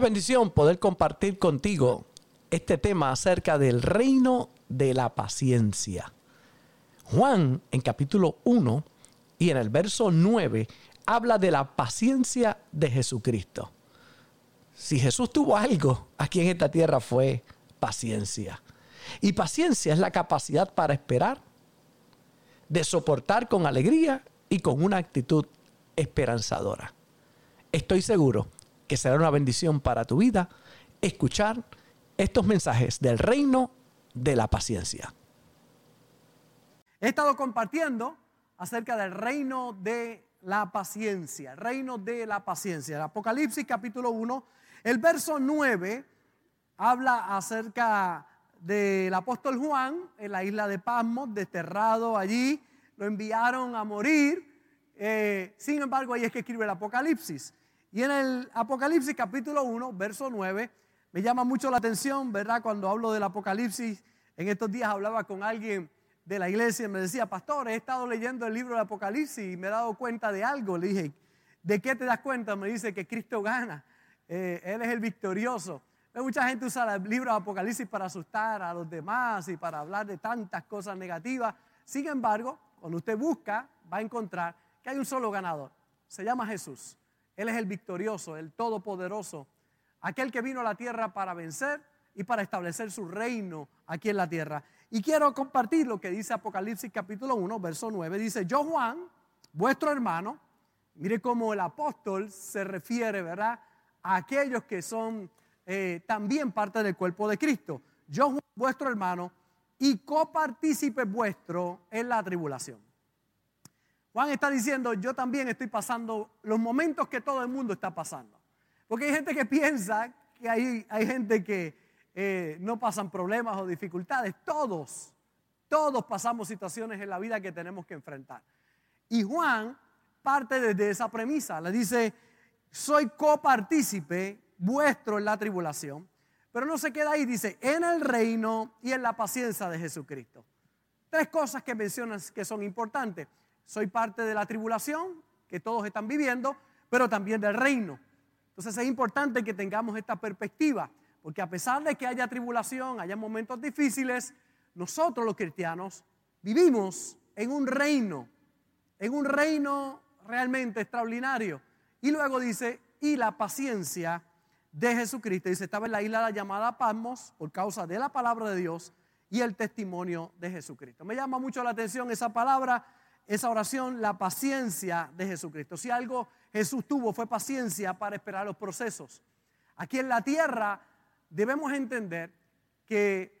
Bendición poder compartir contigo este tema acerca del reino de la paciencia. Juan en capítulo 1 y en el verso 9 habla de la paciencia de Jesucristo. Si Jesús tuvo algo aquí en esta tierra fue paciencia. Y paciencia es la capacidad para esperar, de soportar con alegría y con una actitud esperanzadora. Estoy seguro que será una bendición para tu vida escuchar estos mensajes del reino de la paciencia. He estado compartiendo acerca del reino de la paciencia, reino de la paciencia. El Apocalipsis capítulo 1, el verso 9 habla acerca del apóstol Juan en la isla de Pasmos, desterrado allí, lo enviaron a morir. Eh, sin embargo, ahí es que escribe el Apocalipsis. Y en el Apocalipsis capítulo 1, verso 9, me llama mucho la atención, ¿verdad? Cuando hablo del Apocalipsis, en estos días hablaba con alguien de la iglesia y me decía, pastor, he estado leyendo el libro del Apocalipsis y me he dado cuenta de algo. Le dije, ¿de qué te das cuenta? Me dice que Cristo gana, eh, Él es el victorioso. Mucha gente usa el libro del Apocalipsis para asustar a los demás y para hablar de tantas cosas negativas. Sin embargo, cuando usted busca, va a encontrar que hay un solo ganador. Se llama Jesús. Él es el victorioso, el todopoderoso, aquel que vino a la tierra para vencer y para establecer su reino aquí en la tierra. Y quiero compartir lo que dice Apocalipsis capítulo 1, verso 9. Dice, yo Juan, vuestro hermano, mire cómo el apóstol se refiere, ¿verdad? A aquellos que son eh, también parte del cuerpo de Cristo. Yo Juan, vuestro hermano, y copartícipe vuestro en la tribulación. Juan está diciendo, yo también estoy pasando los momentos que todo el mundo está pasando. Porque hay gente que piensa que hay, hay gente que eh, no pasan problemas o dificultades. Todos, todos pasamos situaciones en la vida que tenemos que enfrentar. Y Juan parte desde esa premisa. Le dice, soy copartícipe vuestro en la tribulación. Pero no se queda ahí, dice, en el reino y en la paciencia de Jesucristo. Tres cosas que mencionas que son importantes. Soy parte de la tribulación que todos están viviendo, pero también del reino. Entonces es importante que tengamos esta perspectiva, porque a pesar de que haya tribulación, haya momentos difíciles, nosotros los cristianos vivimos en un reino, en un reino realmente extraordinario. Y luego dice, y la paciencia de Jesucristo. Dice, estaba en la isla llamada Pasmos por causa de la palabra de Dios y el testimonio de Jesucristo. Me llama mucho la atención esa palabra esa oración la paciencia de Jesucristo. Si algo Jesús tuvo fue paciencia para esperar los procesos. Aquí en la tierra debemos entender que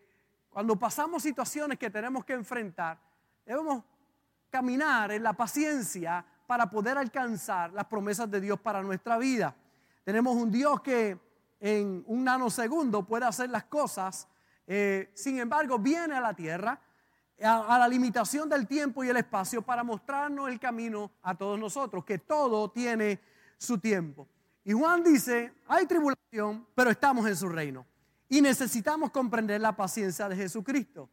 cuando pasamos situaciones que tenemos que enfrentar, debemos caminar en la paciencia para poder alcanzar las promesas de Dios para nuestra vida. Tenemos un Dios que en un nanosegundo puede hacer las cosas, eh, sin embargo viene a la tierra a, la limitación del tiempo y el espacio para mostrarnos el camino a todos nosotros, que todo tiene su tiempo. Y Juan dice, hay tribulación, pero estamos en su reino. Y necesitamos comprender la paciencia de Jesucristo.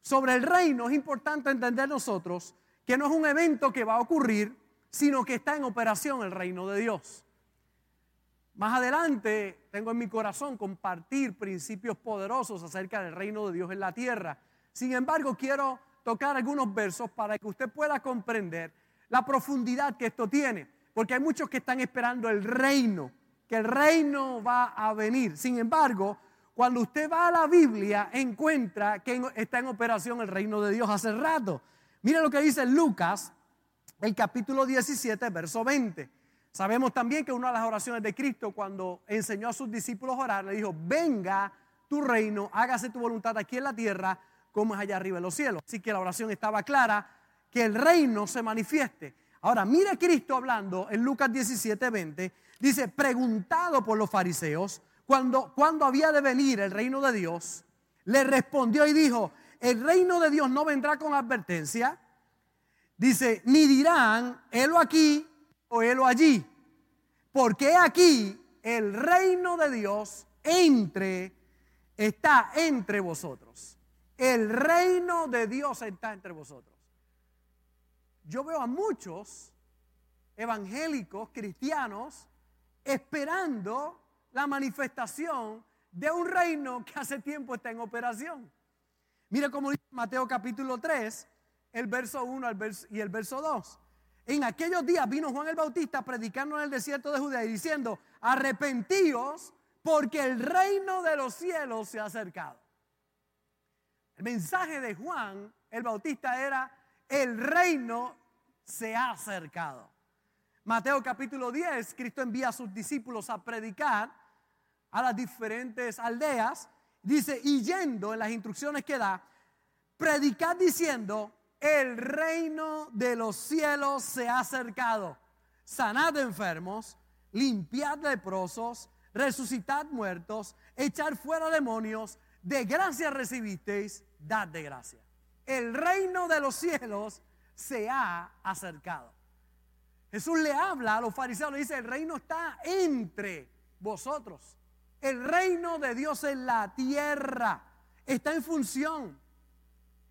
Sobre el reino es importante entender nosotros que no es un evento que va a ocurrir, sino que está en operación el reino de Dios. Más adelante tengo en mi corazón compartir principios poderosos acerca del reino de Dios en la tierra sin embargo, quiero tocar algunos versos para que usted pueda comprender la profundidad que esto tiene. Porque hay muchos que están esperando el reino, que el reino va a venir. Sin embargo, cuando usted va a la Biblia, encuentra que está en operación el reino de Dios hace rato. Mira lo que dice Lucas, el capítulo 17, verso 20. Sabemos también que una de las oraciones de Cristo, cuando enseñó a sus discípulos a orar, le dijo, venga tu reino, hágase tu voluntad aquí en la tierra como es allá arriba en los cielos. Así que la oración estaba clara, que el reino se manifieste. Ahora, mire Cristo hablando en Lucas 17, 20, dice, preguntado por los fariseos, cuando, cuando había de venir el reino de Dios, le respondió y dijo, el reino de Dios no vendrá con advertencia, dice, ni dirán, helo aquí o helo allí, porque aquí el reino de Dios entre, está entre vosotros. El reino de Dios está entre vosotros. Yo veo a muchos evangélicos, cristianos, esperando la manifestación de un reino que hace tiempo está en operación. Mire cómo dice Mateo capítulo 3, el verso 1 y el verso 2. En aquellos días vino Juan el Bautista predicando en el desierto de Judea y diciendo, arrepentíos porque el reino de los cielos se ha acercado. El mensaje de Juan el Bautista era, el reino se ha acercado. Mateo capítulo 10, Cristo envía a sus discípulos a predicar a las diferentes aldeas. Dice, y yendo en las instrucciones que da, predicad diciendo, el reino de los cielos se ha acercado. Sanad enfermos, limpiad leprosos, resucitad muertos, echar fuera demonios, de gracia recibisteis, dad de gracia. El reino de los cielos se ha acercado. Jesús le habla a los fariseos, le dice, el reino está entre vosotros. El reino de Dios en la tierra está en función.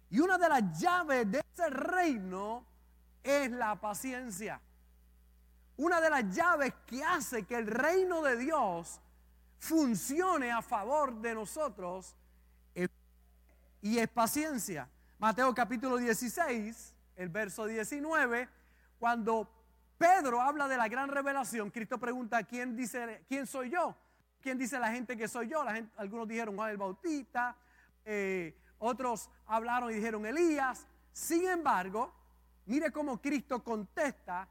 Y una de las llaves de ese reino es la paciencia. Una de las llaves que hace que el reino de Dios funcione a favor de nosotros y es paciencia. Mateo capítulo 16, el verso 19, cuando Pedro habla de la gran revelación, Cristo pregunta, ¿quién dice, quién soy yo? ¿Quién dice la gente que soy yo? Algunos dijeron Juan el Bautista, eh, otros hablaron y dijeron Elías. Sin embargo, mire cómo Cristo contesta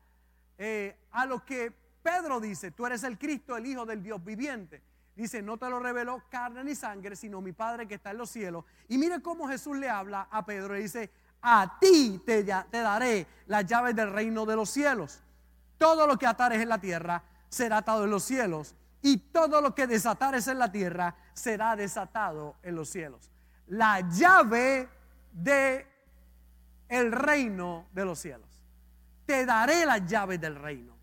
eh, a lo que Pedro dice, tú eres el Cristo, el Hijo del Dios viviente. Dice, no te lo reveló carne ni sangre, sino mi Padre que está en los cielos. Y mire cómo Jesús le habla a Pedro. Le dice, a ti te, te daré las llaves del reino de los cielos. Todo lo que atares en la tierra será atado en los cielos. Y todo lo que desatares en la tierra será desatado en los cielos. La llave de el reino de los cielos. Te daré las llaves del reino.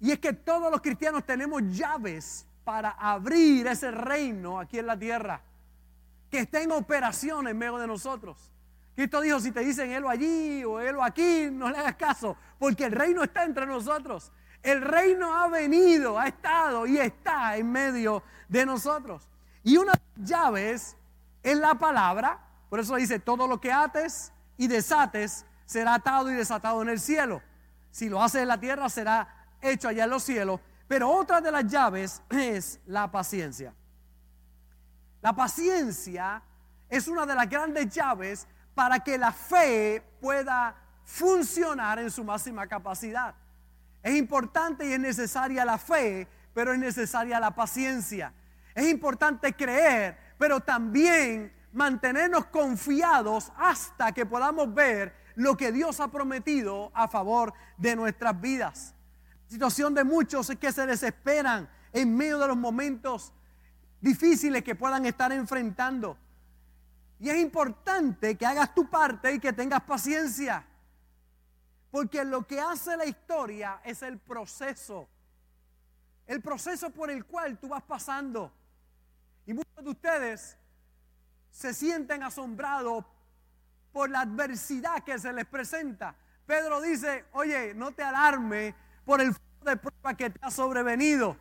Y es que todos los cristianos tenemos llaves para abrir ese reino aquí en la tierra. Que esté en operación en medio de nosotros. Cristo dijo, si te dicen él allí o él aquí, no le hagas caso, porque el reino está entre nosotros. El reino ha venido, ha estado y está en medio de nosotros. Y una llave es la palabra, por eso dice, todo lo que ates y desates será atado y desatado en el cielo. Si lo haces en la tierra, será hecho allá en los cielos. Pero otra de las llaves es la paciencia. La paciencia es una de las grandes llaves para que la fe pueda funcionar en su máxima capacidad. Es importante y es necesaria la fe, pero es necesaria la paciencia. Es importante creer, pero también mantenernos confiados hasta que podamos ver lo que Dios ha prometido a favor de nuestras vidas. Situación de muchos es que se desesperan en medio de los momentos difíciles que puedan estar enfrentando. Y es importante que hagas tu parte y que tengas paciencia. Porque lo que hace la historia es el proceso. El proceso por el cual tú vas pasando. Y muchos de ustedes se sienten asombrados por la adversidad que se les presenta. Pedro dice, oye, no te alarmes por el fuego de prueba que te ha sobrevenido.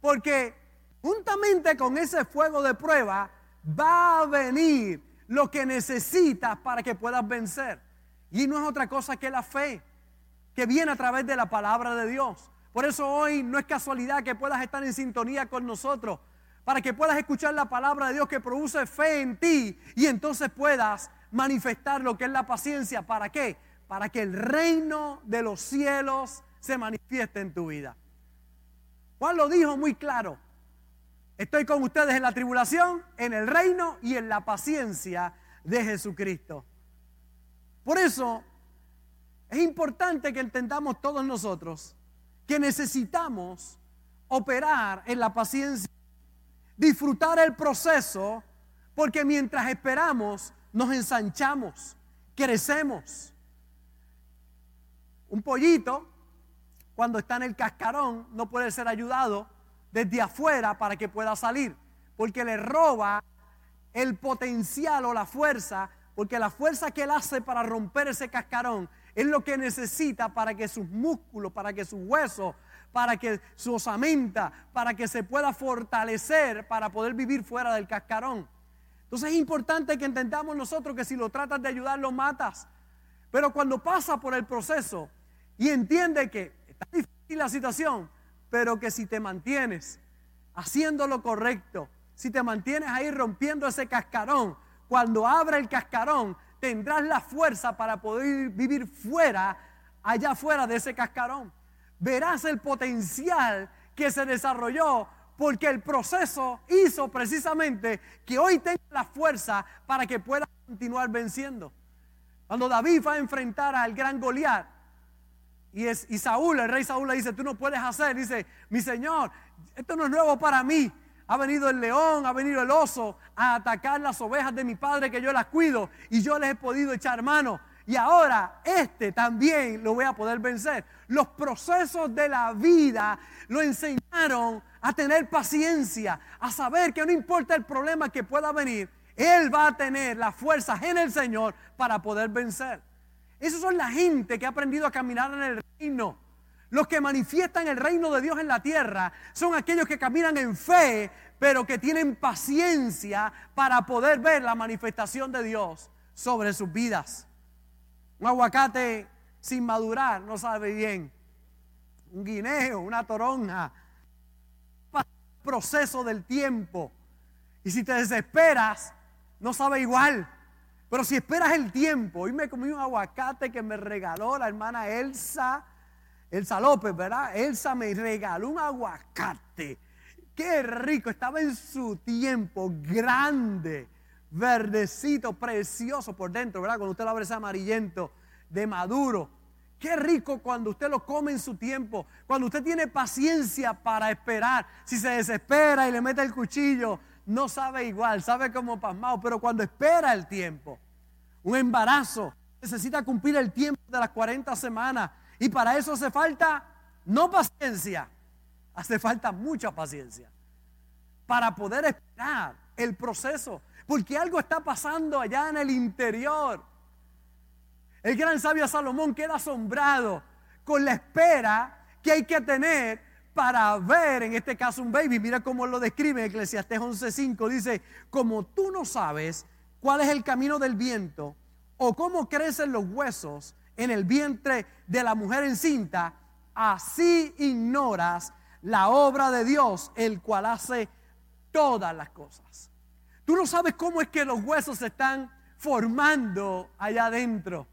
Porque juntamente con ese fuego de prueba va a venir lo que necesitas para que puedas vencer. Y no es otra cosa que la fe, que viene a través de la palabra de Dios. Por eso hoy no es casualidad que puedas estar en sintonía con nosotros, para que puedas escuchar la palabra de Dios que produce fe en ti y entonces puedas manifestar lo que es la paciencia. ¿Para qué? Para que el reino de los cielos se manifieste en tu vida. Juan lo dijo muy claro. Estoy con ustedes en la tribulación, en el reino y en la paciencia de Jesucristo. Por eso es importante que entendamos todos nosotros que necesitamos operar en la paciencia, disfrutar el proceso, porque mientras esperamos nos ensanchamos, crecemos. Un pollito, cuando está en el cascarón, no puede ser ayudado desde afuera para que pueda salir, porque le roba el potencial o la fuerza, porque la fuerza que él hace para romper ese cascarón es lo que necesita para que sus músculos, para que sus huesos para que su osamenta, para que se pueda fortalecer, para poder vivir fuera del cascarón. Entonces es importante que entendamos nosotros que si lo tratas de ayudar, lo matas. Pero cuando pasa por el proceso y entiende que está difícil la situación, pero que si te mantienes haciendo lo correcto, si te mantienes ahí rompiendo ese cascarón, cuando abra el cascarón, tendrás la fuerza para poder vivir fuera, allá fuera de ese cascarón. Verás el potencial que se desarrolló porque el proceso hizo precisamente que hoy tenga la fuerza para que pueda continuar venciendo. Cuando David va a enfrentar al gran Goliat, y, es, Saúl, el rey Saúl le dice, tú no puedes hacer, dice, mi señor, esto no es nuevo para mí. Ha venido el león, ha venido el oso a atacar las ovejas de mi padre que yo las cuido y yo les he podido echar mano. Y ahora este también lo voy a poder vencer. Los procesos de la vida lo enseñaron a tener paciencia, a saber que no importa el problema que pueda venir, él va a tener las fuerzas en el Señor para poder vencer. Esos son la gente que ha aprendido a caminar en el reino. Los que manifiestan el reino de Dios en la tierra son aquellos que caminan en fe, pero que tienen paciencia para poder ver la manifestación de Dios sobre sus vidas. Un aguacate sin madurar no sabe bien. Un guineo, una toronja. Proceso del tiempo. Y si te desesperas, no sabe igual. Pero si esperas el tiempo, hoy me comí un aguacate que me regaló la hermana Elsa, Elsa López, ¿verdad? Elsa me regaló un aguacate. Qué rico, estaba en su tiempo, grande, verdecito, precioso por dentro, ¿verdad? Cuando usted lo abre ese amarillento de maduro. Qué rico cuando usted lo come en su tiempo, cuando usted tiene paciencia para esperar. Si se desespera y le mete el cuchillo, no sabe igual, sabe como pasmado, pero cuando espera el tiempo, un embarazo necesita cumplir el tiempo de las 40 semanas y para eso hace falta no paciencia, hace falta mucha paciencia para poder esperar el proceso, porque algo está pasando allá en el interior. El gran sabio Salomón queda asombrado con la espera que hay que tener para ver, en este caso, un baby. Mira cómo lo describe Eclesiastés 11:5. Dice, como tú no sabes cuál es el camino del viento o cómo crecen los huesos en el vientre de la mujer encinta, así ignoras la obra de Dios, el cual hace todas las cosas. Tú no sabes cómo es que los huesos se están formando allá adentro.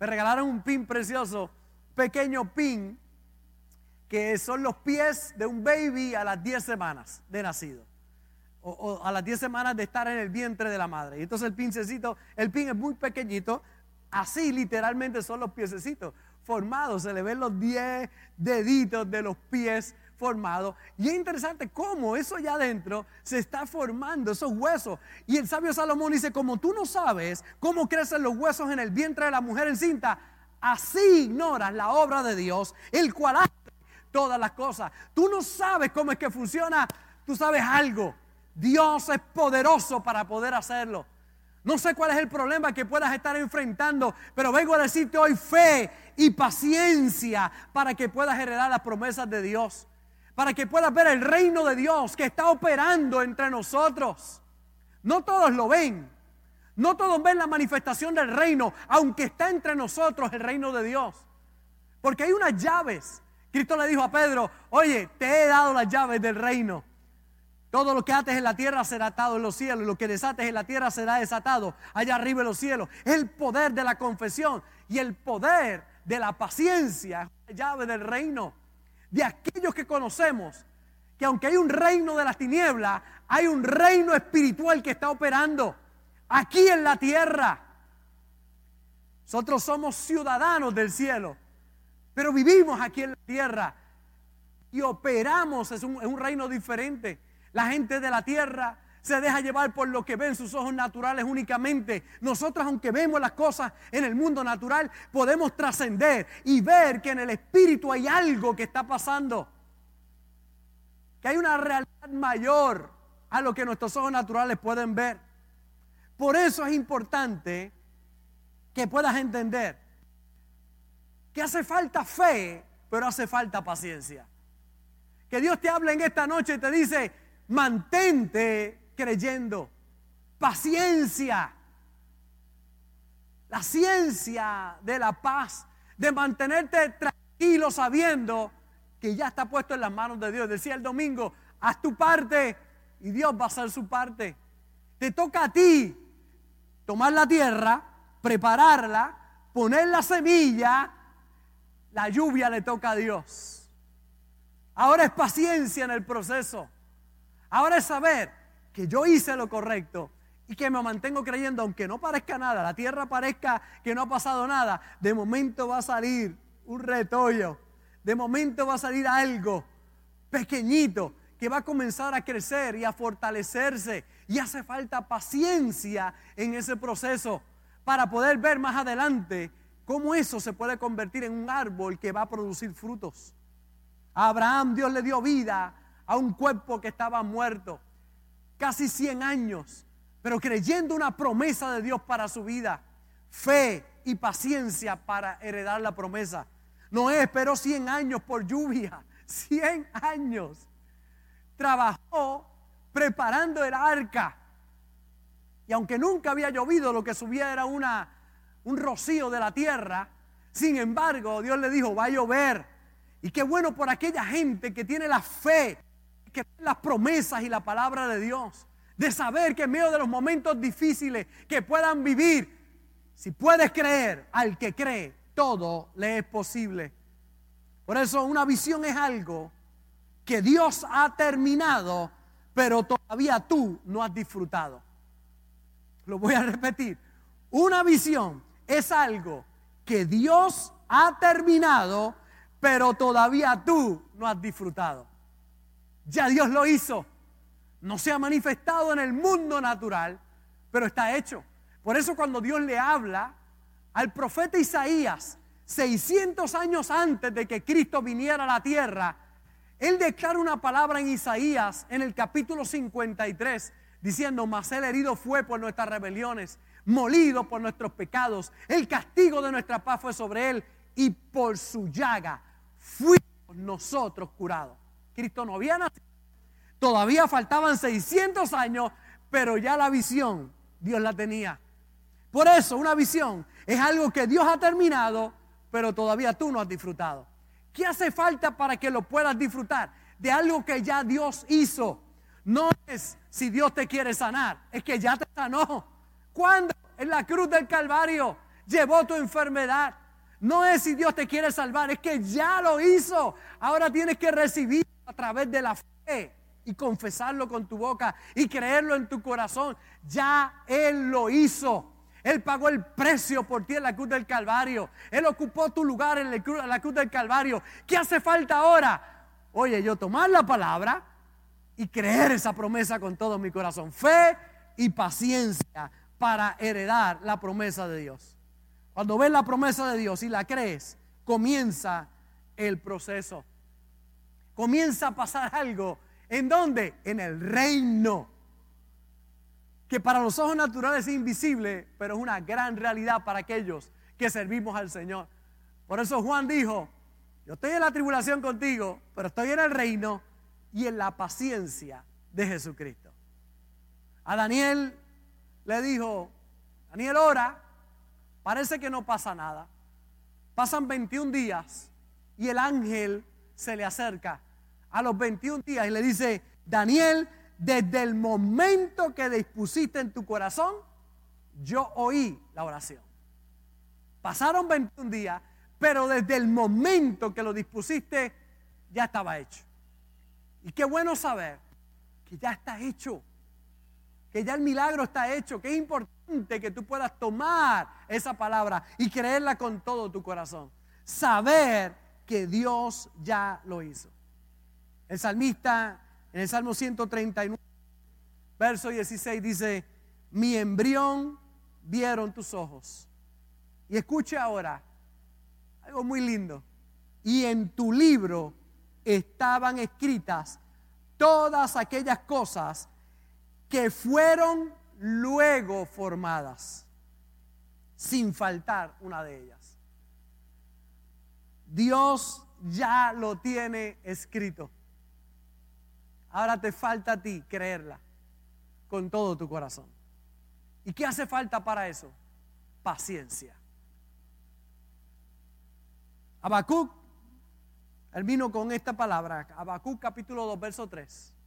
Me regalaron un pin precioso, pequeño pin que son los pies de un baby a las 10 semanas de nacido. O, a las 10 semanas de estar en el vientre de la madre. Y entonces el pincecito, el pin es muy pequeñito, así literalmente son los piececitos formados. Se le ven los 10 deditos de los pies formados. Y es interesante cómo eso ya adentro se está formando, esos huesos. Y el sabio Salomón dice, como tú no sabes cómo crecen los huesos en el vientre de la mujer encinta, así ignoras la obra de Dios, el cual hace todas las cosas. Tú no sabes cómo es que funciona, tú sabes algo. Dios es poderoso para poder hacerlo. No sé cuál es el problema que puedas estar enfrentando, pero vengo a decirte hoy fe y paciencia para que puedas heredar las promesas de Dios, para que puedas ver el reino de Dios que está operando entre nosotros. No todos lo ven, no todos ven la manifestación del reino, aunque está entre nosotros el reino de Dios. Porque hay unas llaves Cristo le dijo a Pedro, oye, te he dado las llaves del reino. Todo lo que ates en la tierra será atado en los cielos, lo que desates en la tierra será desatado allá arriba en los cielos. Es el poder de la confesión y el poder de la paciencia, la llave del reino. De aquellos que conocemos que aunque hay un reino de las tinieblas, hay un reino espiritual que está operando aquí en la tierra. Nosotros somos ciudadanos del cielo. Pero vivimos aquí en la tierra y operamos, es un, reino diferente. La gente de la tierra se deja llevar por lo que ven sus ojos naturales únicamente. Nosotros, aunque vemos las cosas en el mundo natural, podemos trascender y ver que en el espíritu hay algo que está pasando. Que hay una realidad mayor a lo que nuestros ojos naturales pueden ver. Por eso es importante que puedas entender hace falta fe pero hace falta paciencia. Que Dios te hable en esta noche y te dice, mantente creyendo. Paciencia. La ciencia de la paz, de mantenerte tranquilo sabiendo que ya está puesto en las manos de Dios. Decía el domingo, haz tu parte y Dios va a hacer su parte. Te toca a ti tomar la tierra, prepararla, poner la semilla, la lluvia le toca a Dios. Ahora es paciencia en el proceso. Ahora es saber que yo hice lo correcto y que me mantengo creyendo, aunque no parezca nada, la tierra parezca que no ha pasado nada, de momento va a salir un retoño, de momento va a salir algo pequeñito que va a comenzar a crecer y a fortalecerse. Y hace falta paciencia en ese proceso para poder ver más adelante cómo eso se puede convertir en un árbol que va a producir frutos. A Abraham Dios le dio vida a un cuerpo que estaba muerto, casi 100 años, pero creyendo una promesa de Dios para su vida, fe y paciencia para heredar la promesa. Noé esperó 100 años por lluvia, 100 años. Trabajó preparando el arca. Y aunque nunca había llovido, lo que subía era una, un rocío de la tierra. Sin embargo, Dios le dijo, va a llover. Y qué bueno por aquella gente que tiene la fe, que tiene las promesas y la palabra de Dios. De saber que en medio de los momentos difíciles que puedan vivir, si puedes creer al que cree, todo le es posible. Por eso una visión es algo que Dios ha terminado, pero todavía tú no has disfrutado. Lo voy a repetir. Una visión es algo que Dios ha terminado, pero todavía tú no has disfrutado. Ya Dios lo hizo. No se ha manifestado en el mundo natural, pero está hecho. Por eso cuando Dios le habla al profeta Isaías, 600 años antes de que Cristo viniera a la tierra, él declara una palabra en Isaías en el capítulo 53, diciendo, mas el herido fue por nuestras rebeliones, molido por nuestros pecados, el castigo de nuestra paz fue sobre él y por su llaga fuimos nosotros curados. Cristo no había nacido, todavía faltaban 600 años, pero ya la visión Dios la tenía. Por eso una visión es algo que Dios ha terminado, pero todavía tú no has disfrutado. ¿Qué hace falta para que lo puedas disfrutar? De algo que ya Dios hizo. No es si Dios te quiere sanar, es que ya te sanó. ¿Cuándo? En la cruz del Calvario llevó tu enfermedad. No es si Dios te quiere salvar, es que ya lo hizo. Ahora tienes que recibir a través de la fe y confesarlo con tu boca y creerlo en tu corazón. Ya Él lo hizo. Él pagó el precio por ti en la cruz del Calvario. Él ocupó tu lugar en la cruz del Calvario. ¿Qué hace falta ahora? Oye, yo tomar la palabra y creer esa promesa con todo mi corazón. Fe y paciencia para heredar la promesa de Dios. Cuando ves la promesa de Dios y la crees, comienza el proceso. Comienza a pasar algo. ¿En dónde? En el reino que para los ojos naturales es invisible, pero es una gran realidad para aquellos que servimos al Señor. Por eso Juan dijo, yo estoy en la tribulación contigo, pero estoy en el reino y en la paciencia de Jesucristo. A Daniel le dijo, Daniel ora, parece que no pasa nada. Pasan 21 días y el ángel se le acerca a los 21 días y le dice, Daniel, desde el momento que dispusiste en tu corazón, yo oí la oración. Pasaron 21 días, pero desde el momento que lo dispusiste, ya estaba hecho. Y qué bueno saber que ya está hecho, que ya el milagro está hecho, que es importante que tú puedas tomar esa palabra y creerla con todo tu corazón. Saber que Dios ya lo hizo. El salmista en el Salmo 139, verso 16 dice, mi embrión vieron tus ojos. Y escuche ahora, algo muy lindo. Y en tu libro estaban escritas todas aquellas cosas que fueron luego formadas, sin faltar una de ellas. Dios ya lo tiene escrito. Ahora te falta a ti creerla con todo tu corazón. ¿Y qué hace falta para eso? Paciencia. Habacuc termino con esta palabra, Habacuc capítulo 2, verso 3.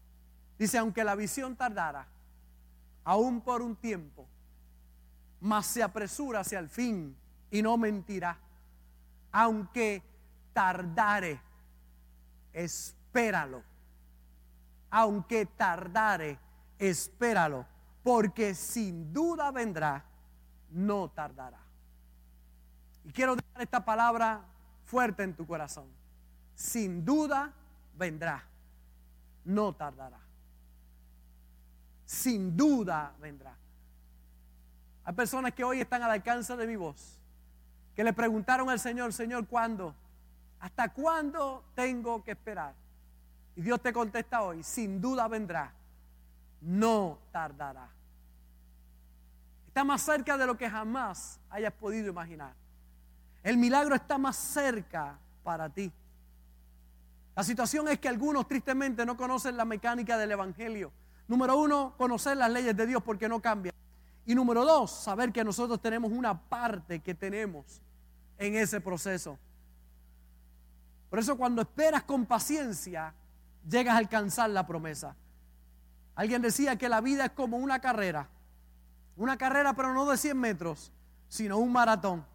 Dice, aunque la visión tardara, aún por un tiempo, mas se apresura hacia el fin y no mentirá. Aunque tardare, espéralo. Aunque tardare, espéralo, porque sin duda vendrá, no tardará. Y quiero dejar esta palabra fuerte en tu corazón. Sin duda vendrá, no tardará. Sin duda vendrá. Hay personas que hoy están al alcance de mi voz, que le preguntaron al Señor, Señor, ¿cuándo? ¿Hasta cuándo tengo que esperar? Y Dios te contesta hoy, sin duda vendrá, no tardará. Está más cerca de lo que jamás hayas podido imaginar. El milagro está más cerca para ti. La situación es que algunos tristemente no conocen la mecánica del Evangelio. Número uno, conocer las leyes de Dios porque no cambian. Y número dos, saber que nosotros tenemos una parte que tenemos en ese proceso. Por eso cuando esperas con paciencia, llegas a alcanzar la promesa. Alguien decía que la vida es como una carrera. Una carrera pero no de 100 metros, sino un maratón.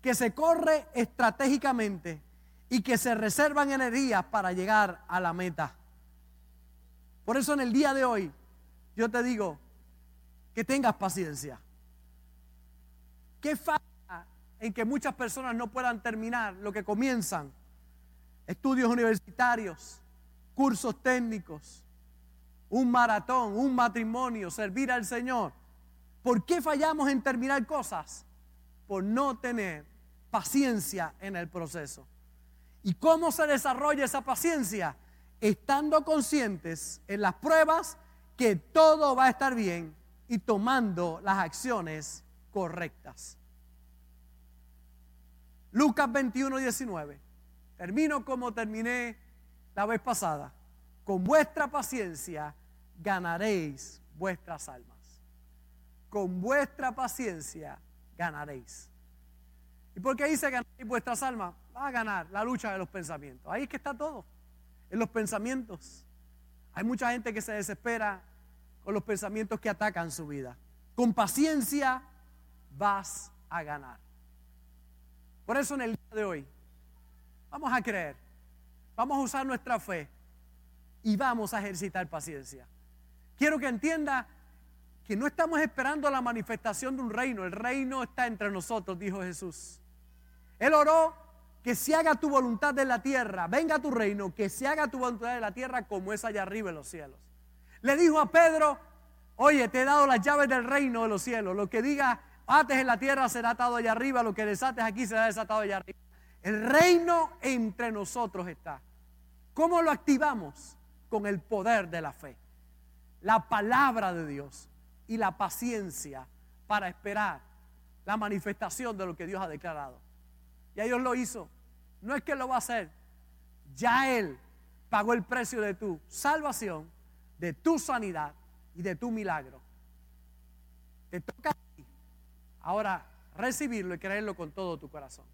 Que se corre estratégicamente y que se reservan energías para llegar a la meta. Por eso en el día de hoy yo te digo que tengas paciencia. ¿Qué falta en que muchas personas no puedan terminar lo que comienzan? Estudios universitarios, cursos técnicos, un maratón, un matrimonio, servir al Señor. ¿Por qué fallamos en terminar cosas? Por no tener paciencia en el proceso. ¿Y cómo se desarrolla esa paciencia? Estando conscientes en las pruebas que todo va a estar bien y tomando las acciones correctas. Lucas 21, 19. Termino como terminé la vez pasada. Con vuestra paciencia ganaréis vuestras almas. Con vuestra paciencia ganaréis. ¿Y por qué dice ganaréis vuestras almas? Va a ganar la lucha de los pensamientos. Ahí es que está todo, en los pensamientos. Hay mucha gente que se desespera con los pensamientos que atacan su vida. Con paciencia vas a ganar. Por eso en el día de hoy vamos a creer, vamos a usar nuestra fe y vamos a ejercitar paciencia. Quiero que entienda que no estamos esperando la manifestación de un reino, el reino está entre nosotros, dijo Jesús. Él oró que se haga tu voluntad en la tierra, venga tu reino, que se haga tu voluntad en la tierra como es allá arriba en los cielos. Le dijo a Pedro, oye, te he dado las llaves del reino de los cielos, lo que diga ates en la tierra será atado allá arriba, lo que desates aquí será desatado allá arriba. El reino entre nosotros está. ¿Cómo lo activamos? Con el poder de la fe, la palabra de Dios y la paciencia para esperar la manifestación de lo que Dios ha declarado. Ya Dios lo hizo. No es que lo va a hacer. Ya Él pagó el precio de tu salvación, de tu sanidad y de tu milagro. Te toca a ti ahora recibirlo y creerlo con todo tu corazón.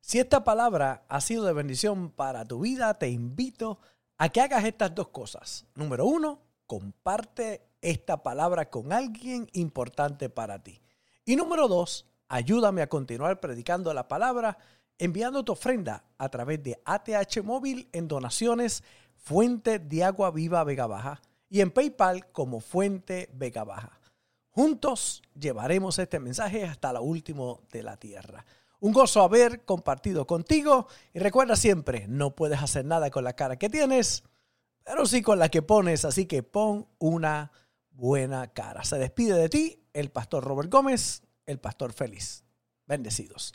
Si esta palabra ha sido de bendición para tu vida, te invito a que hagas estas dos cosas. Número uno, comparte esta palabra con alguien importante para ti. Y número dos, ayúdame a continuar predicando la palabra enviando tu ofrenda a través de ATH Móvil en donaciones Fuente de Agua Viva Vega Baja y en PayPal como Fuente Vega Baja. Juntos llevaremos este mensaje hasta lo último de la tierra. Un gozo haber compartido contigo y recuerda siempre, no puedes hacer nada con la cara que tienes, pero sí con la que pones, así que pon una buena cara. Se despide de ti el pastor Robert Gómez, el pastor feliz. Bendecidos.